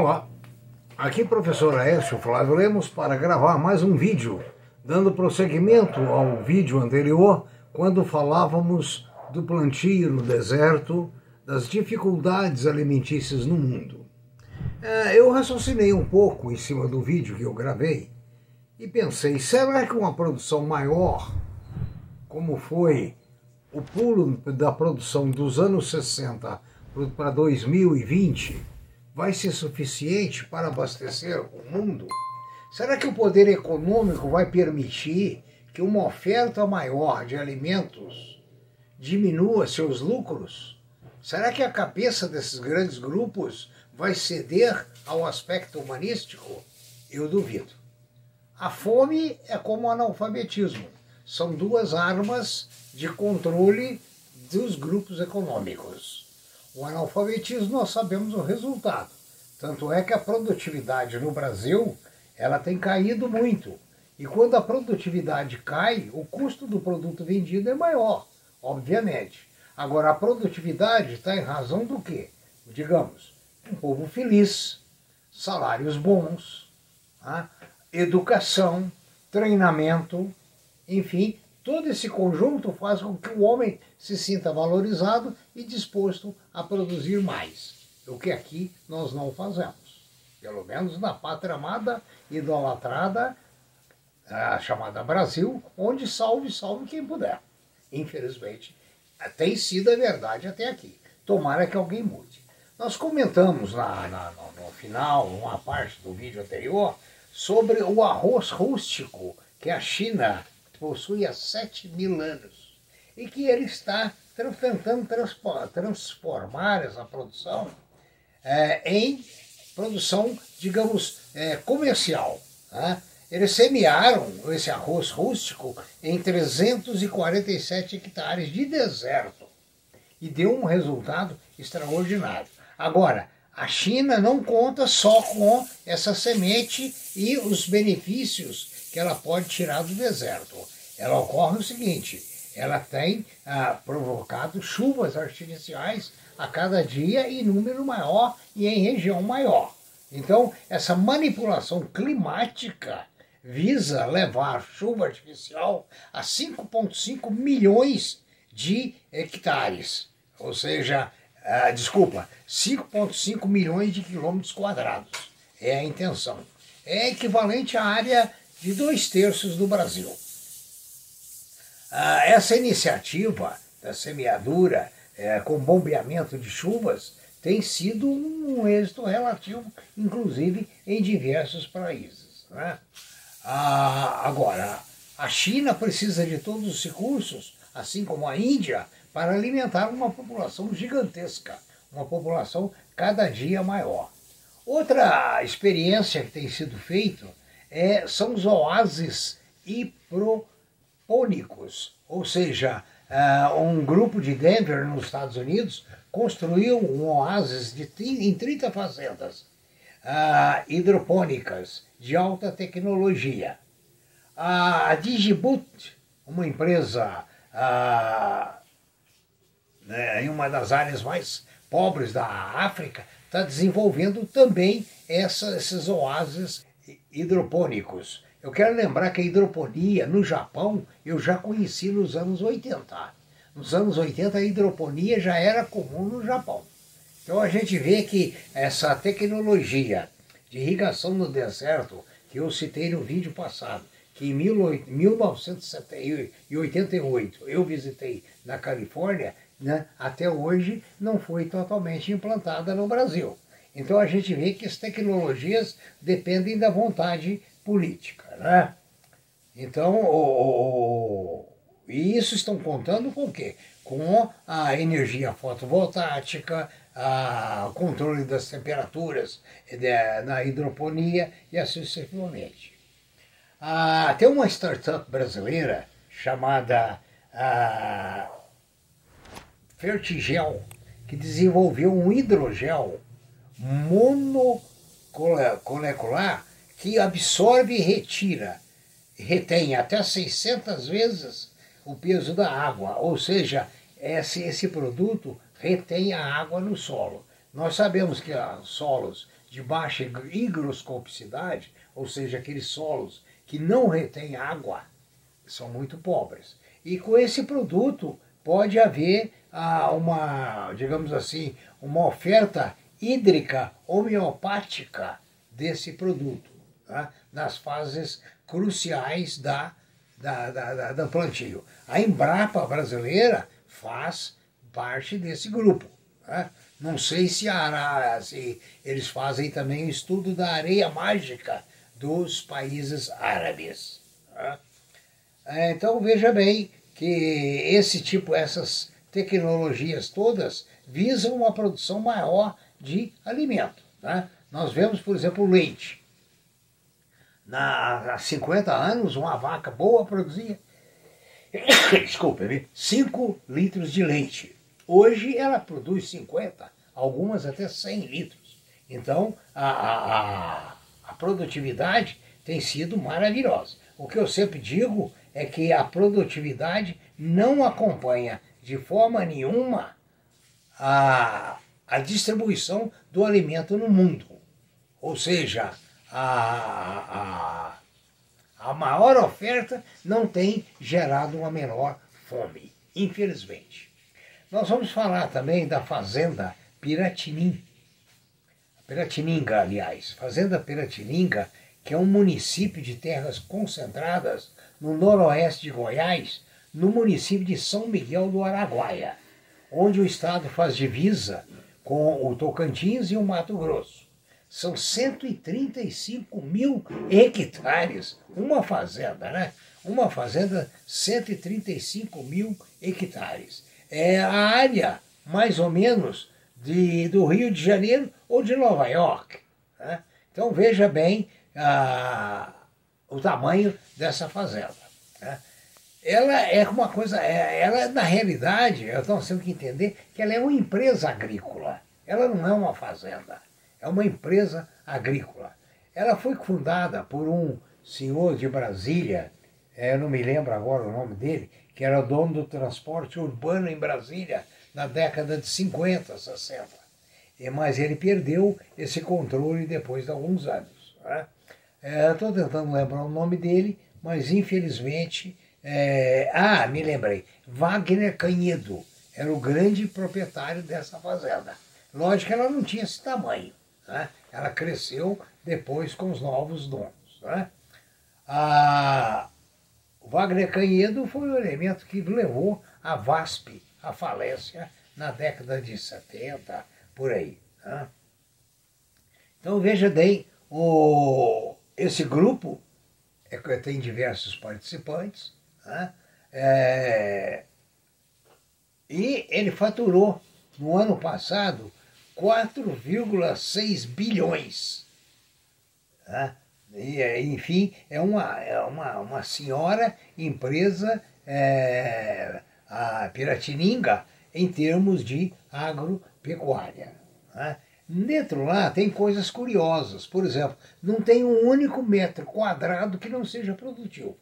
Olá, aqui professor Aécio Flávio Lemos para gravar mais um vídeo, dando prosseguimento ao vídeo anterior, quando falávamos do plantio no deserto, das dificuldades alimentícias no mundo. É, eu raciocinei um pouco em cima do vídeo que eu gravei e pensei, será que uma produção maior, como foi o pulo da produção dos anos 60 para 2020, vai ser suficiente para abastecer o mundo? Será que o poder econômico vai permitir que uma oferta maior de alimentos diminua seus lucros? Será que a cabeça desses grandes grupos vai ceder ao aspecto humanístico? Eu duvido. A fome é como o analfabetismo. São duas armas de controle dos grupos econômicos. O analfabetismo, nós sabemos o resultado. Tanto é que a produtividade no Brasil ela tem caído muito. E quando a produtividade cai, o custo do produto vendido é maior, obviamente. Agora, a produtividade está em razão do quê? Digamos, um povo feliz, salários bons, tá? educação, treinamento, enfim, Todo esse conjunto faz com que o homem se sinta valorizado e disposto a produzir mais, o que aqui nós não fazemos. Pelo menos na pátria amada, idolatrada, a chamada Brasil, onde salve, salve quem puder. Infelizmente, tem sido a verdade até aqui. Tomara que alguém mude. Nós comentamos na, na, no, no final, uma parte do vídeo anterior, sobre o arroz rústico que a China possui há sete mil anos e que ele está tentando transformar essa produção é, em produção, digamos, é, comercial. Né? Eles semearam esse arroz rústico em 347 hectares de deserto e deu um resultado extraordinário. Agora, a China não conta só com essa semente e os benefícios que ela pode tirar do deserto. Ela ocorre o seguinte: ela tem ah, provocado chuvas artificiais a cada dia em número maior e em região maior. Então, essa manipulação climática visa levar chuva artificial a 5,5 milhões de hectares, ou seja, ah, desculpa, 5,5 milhões de quilômetros quadrados. É a intenção. É equivalente à área de dois terços do Brasil. Ah, essa iniciativa da semeadura é, com bombeamento de chuvas tem sido um êxito relativo, inclusive em diversos países. Né? Ah, agora, a China precisa de todos os recursos, assim como a Índia, para alimentar uma população gigantesca, uma população cada dia maior. Outra experiência que tem sido feita é, são os oásis hipropônicos, ou seja, uh, um grupo de Denver, nos Estados Unidos, construiu um oásis de, em 30 fazendas uh, hidropônicas de alta tecnologia. A Digibut, uma empresa uh, né, em uma das áreas mais pobres da África, está desenvolvendo também essa, esses oásis hidropônicos. Eu quero lembrar que a hidroponia no Japão eu já conheci nos anos 80. Nos anos 80 a hidroponia já era comum no Japão. Então a gente vê que essa tecnologia de irrigação no deserto, que eu citei no vídeo passado, que em 1988 eu visitei na Califórnia, né, até hoje não foi totalmente implantada no Brasil. Então a gente vê que as tecnologias dependem da vontade política. Né? Então, o, e isso estão contando com o quê? Com a energia fotovoltaica, o controle das temperaturas de, na hidroponia e assim sucessivamente. Ah, tem uma startup brasileira chamada ah, Fertigel, que desenvolveu um hidrogel monomolecular que absorve e retira, retém até 600 vezes o peso da água, ou seja, esse, esse produto retém a água no solo. Nós sabemos que os solos de baixa higroscopicidade, ou seja, aqueles solos que não retêm água, são muito pobres. E com esse produto pode haver ah, uma, digamos assim, uma oferta hídrica homeopática desse produto, tá? nas fases cruciais da, da, da, da, do plantio. A Embrapa brasileira faz parte desse grupo. Tá? Não sei se, a, se eles fazem também o estudo da areia mágica dos países árabes. Tá? É, então veja bem que esse tipo, essas tecnologias todas visam uma produção maior de alimento. Né? Nós vemos, por exemplo, o leite. Na, há 50 anos, uma vaca boa produzia, desculpe, 5 litros de leite. Hoje ela produz 50, algumas até 100 litros. Então, a, a, a produtividade tem sido maravilhosa. O que eu sempre digo é que a produtividade não acompanha de forma nenhuma a, a distribuição do alimento no mundo. Ou seja, a, a, a maior oferta não tem gerado uma menor fome, infelizmente. Nós vamos falar também da fazenda Piratinim. Piratininga, aliás. Fazenda Piratininga, que é um município de terras concentradas no noroeste de Goiás, no município de São Miguel do Araguaia, onde o estado faz divisa com o Tocantins e o Mato Grosso. São 135 mil hectares, uma fazenda, né? Uma fazenda, 135 mil hectares. É a área, mais ou menos, de, do Rio de Janeiro ou de Nova York. Né? Então veja bem ah, o tamanho dessa fazenda. Né? ela é uma coisa, é, ela na realidade, nós temos que entender que ela é uma empresa agrícola. Ela não é uma fazenda, é uma empresa agrícola. Ela foi fundada por um senhor de Brasília, é, eu não me lembro agora o nome dele, que era dono do transporte urbano em Brasília na década de 50, 60. Mas ele perdeu esse controle depois de alguns anos. Né? Estou tentando lembrar o nome dele, mas infelizmente é, ah, me lembrei. Wagner Canhedo era o grande proprietário dessa fazenda. Lógico que ela não tinha esse tamanho. Né? Ela cresceu depois com os novos donos. Né? Ah, o Wagner Canhedo foi o elemento que levou a VASP à falência na década de 70, por aí. Né? Então veja bem, o, esse grupo é, tem diversos participantes, né? É, e ele faturou no ano passado 4,6 bilhões. Né? E, enfim, é uma, é uma, uma senhora empresa, é, a Piratininga, em termos de agropecuária. Né? Dentro lá tem coisas curiosas. Por exemplo, não tem um único metro quadrado que não seja produtivo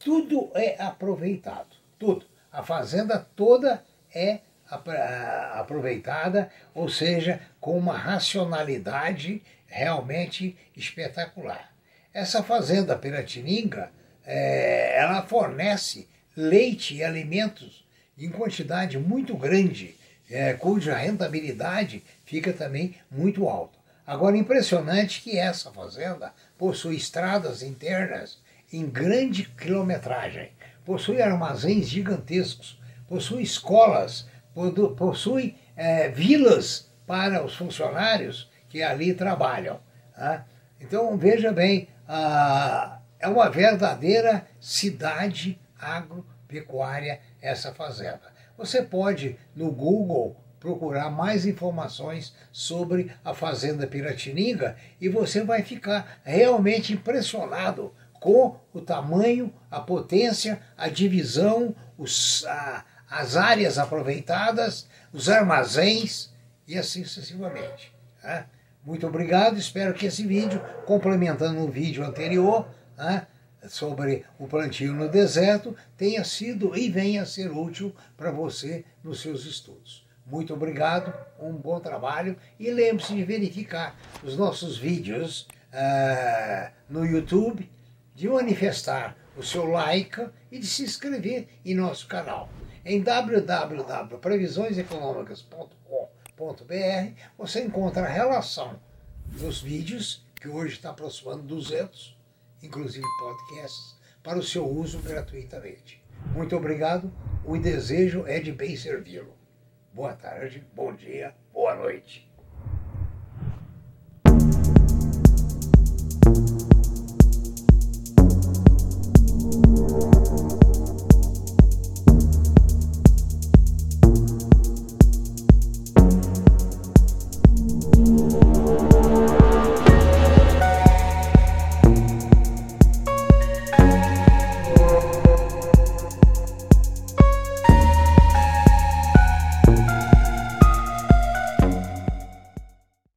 tudo é aproveitado, tudo. A fazenda toda é aproveitada, ou seja, com uma racionalidade realmente espetacular. Essa fazenda Piratininga, é, ela fornece leite e alimentos em quantidade muito grande, é, cuja rentabilidade fica também muito alta. Agora, impressionante que essa fazenda possui estradas internas em grande quilometragem, possui armazéns gigantescos, possui escolas, possui é, vilas para os funcionários que ali trabalham. Tá? Então, veja bem, é uma verdadeira cidade agropecuária essa fazenda. Você pode, no Google, procurar mais informações sobre a Fazenda Piratininga e você vai ficar realmente impressionado com o tamanho, a potência, a divisão, os, a, as áreas aproveitadas, os armazéns e assim sucessivamente. Tá? Muito obrigado, espero que esse vídeo, complementando o vídeo anterior tá? sobre o plantio no deserto, tenha sido e venha a ser útil para você nos seus estudos. Muito obrigado, um bom trabalho e lembre-se de verificar os nossos vídeos uh, no YouTube, de manifestar o seu like e de se inscrever em nosso canal. Em www.previsioneseconomicas.com.br você encontra a relação dos vídeos, que hoje está aproximando 200, inclusive podcasts, para o seu uso gratuitamente. Muito obrigado, o desejo é de bem servi-lo. Boa tarde, bom dia, boa noite.